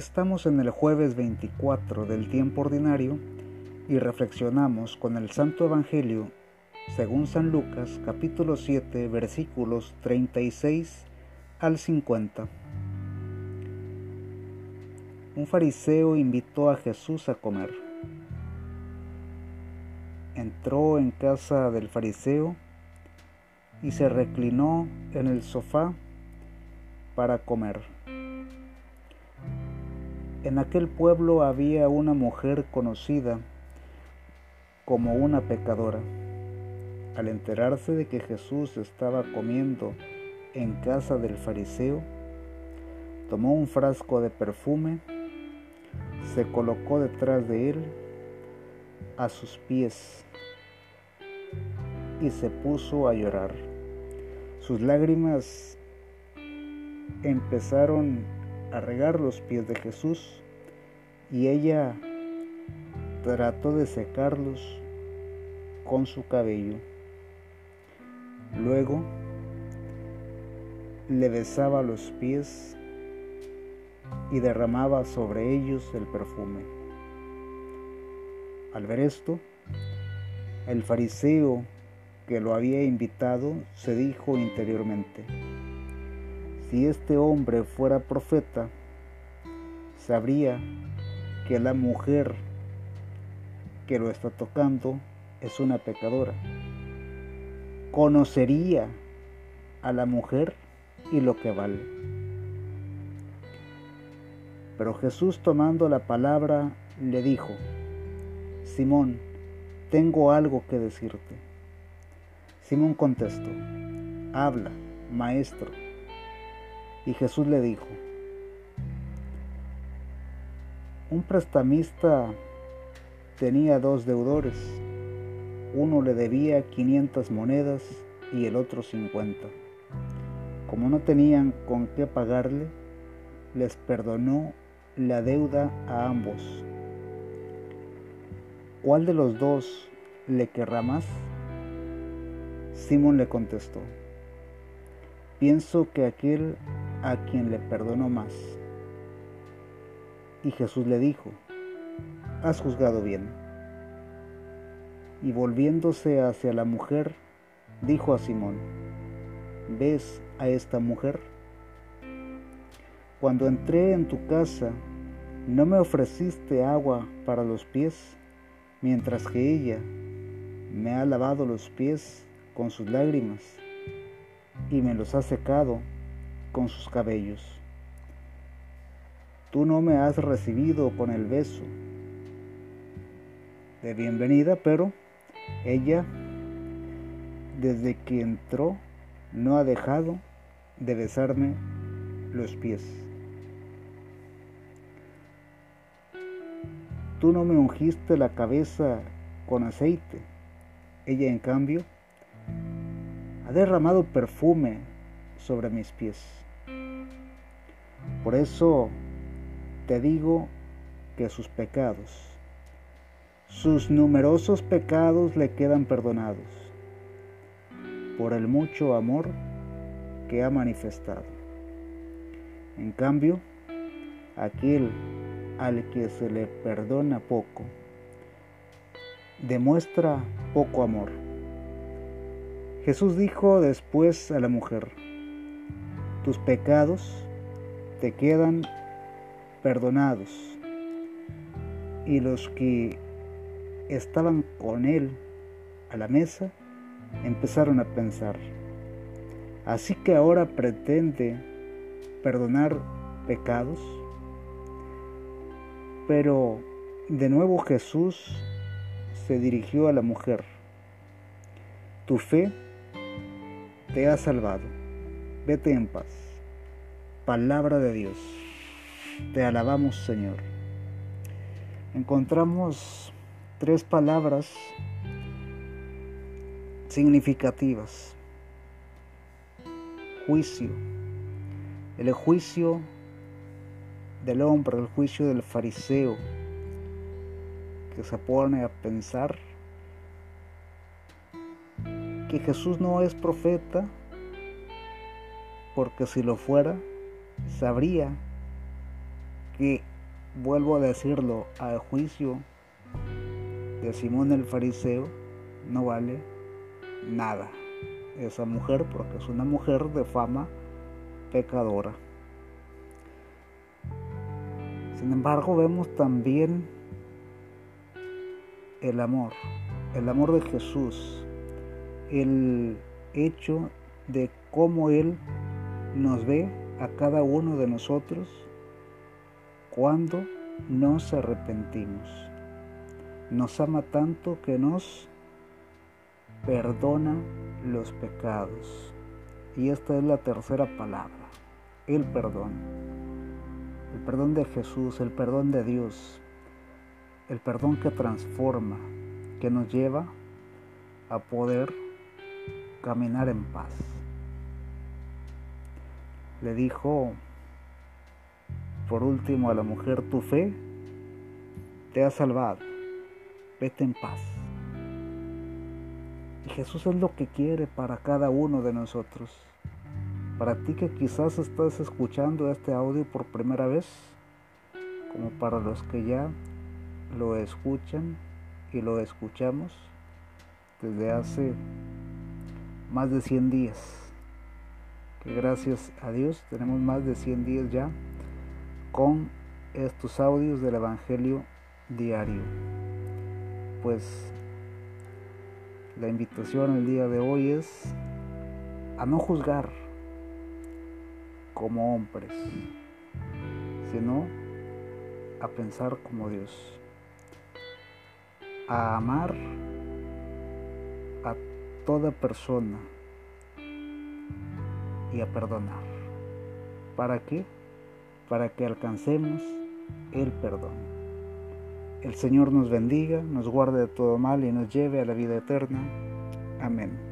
Estamos en el jueves 24 del tiempo ordinario y reflexionamos con el Santo Evangelio según San Lucas capítulo 7 versículos 36 al 50. Un fariseo invitó a Jesús a comer. Entró en casa del fariseo y se reclinó en el sofá para comer. En aquel pueblo había una mujer conocida como una pecadora. Al enterarse de que Jesús estaba comiendo en casa del fariseo, tomó un frasco de perfume, se colocó detrás de él, a sus pies, y se puso a llorar. Sus lágrimas empezaron a regar los pies de Jesús y ella trató de secarlos con su cabello. Luego le besaba los pies y derramaba sobre ellos el perfume. Al ver esto, el fariseo que lo había invitado se dijo interiormente, si este hombre fuera profeta, sabría que la mujer que lo está tocando es una pecadora. Conocería a la mujer y lo que vale. Pero Jesús tomando la palabra le dijo, Simón, tengo algo que decirte. Simón contestó, habla, maestro. Y Jesús le dijo, un prestamista tenía dos deudores, uno le debía 500 monedas y el otro 50. Como no tenían con qué pagarle, les perdonó la deuda a ambos. ¿Cuál de los dos le querrá más? Simón le contestó, pienso que aquel a quien le perdonó más. Y Jesús le dijo, has juzgado bien. Y volviéndose hacia la mujer, dijo a Simón, ¿ves a esta mujer? Cuando entré en tu casa, no me ofreciste agua para los pies, mientras que ella me ha lavado los pies con sus lágrimas y me los ha secado con sus cabellos. Tú no me has recibido con el beso de bienvenida, pero ella, desde que entró, no ha dejado de besarme los pies. Tú no me ungiste la cabeza con aceite. Ella, en cambio, ha derramado perfume sobre mis pies. Por eso te digo que sus pecados, sus numerosos pecados le quedan perdonados por el mucho amor que ha manifestado. En cambio, aquel al que se le perdona poco, demuestra poco amor. Jesús dijo después a la mujer, tus pecados te quedan perdonados. Y los que estaban con él a la mesa empezaron a pensar, así que ahora pretende perdonar pecados. Pero de nuevo Jesús se dirigió a la mujer, tu fe te ha salvado, vete en paz. Palabra de Dios. Te alabamos, Señor. Encontramos tres palabras significativas. Juicio. El juicio del hombre, el juicio del fariseo, que se pone a pensar que Jesús no es profeta, porque si lo fuera, sabría que vuelvo a decirlo, al juicio de Simón el fariseo no vale nada esa mujer porque es una mujer de fama pecadora. Sin embargo, vemos también el amor, el amor de Jesús, el hecho de cómo Él nos ve a cada uno de nosotros cuando nos arrepentimos. Nos ama tanto que nos perdona los pecados. Y esta es la tercera palabra, el perdón el perdón de Jesús, el perdón de Dios, el perdón que transforma, que nos lleva a poder caminar en paz. Le dijo por último a la mujer, tu fe te ha salvado, vete en paz. Y Jesús es lo que quiere para cada uno de nosotros. Para ti que quizás estás escuchando este audio por primera vez, como para los que ya lo escuchan y lo escuchamos desde hace más de 100 días. Que gracias a Dios tenemos más de 100 días ya con estos audios del Evangelio diario. Pues la invitación el día de hoy es a no juzgar como hombres, sino a pensar como Dios, a amar a toda persona y a perdonar. ¿Para qué? Para que alcancemos el perdón. El Señor nos bendiga, nos guarde de todo mal y nos lleve a la vida eterna. Amén.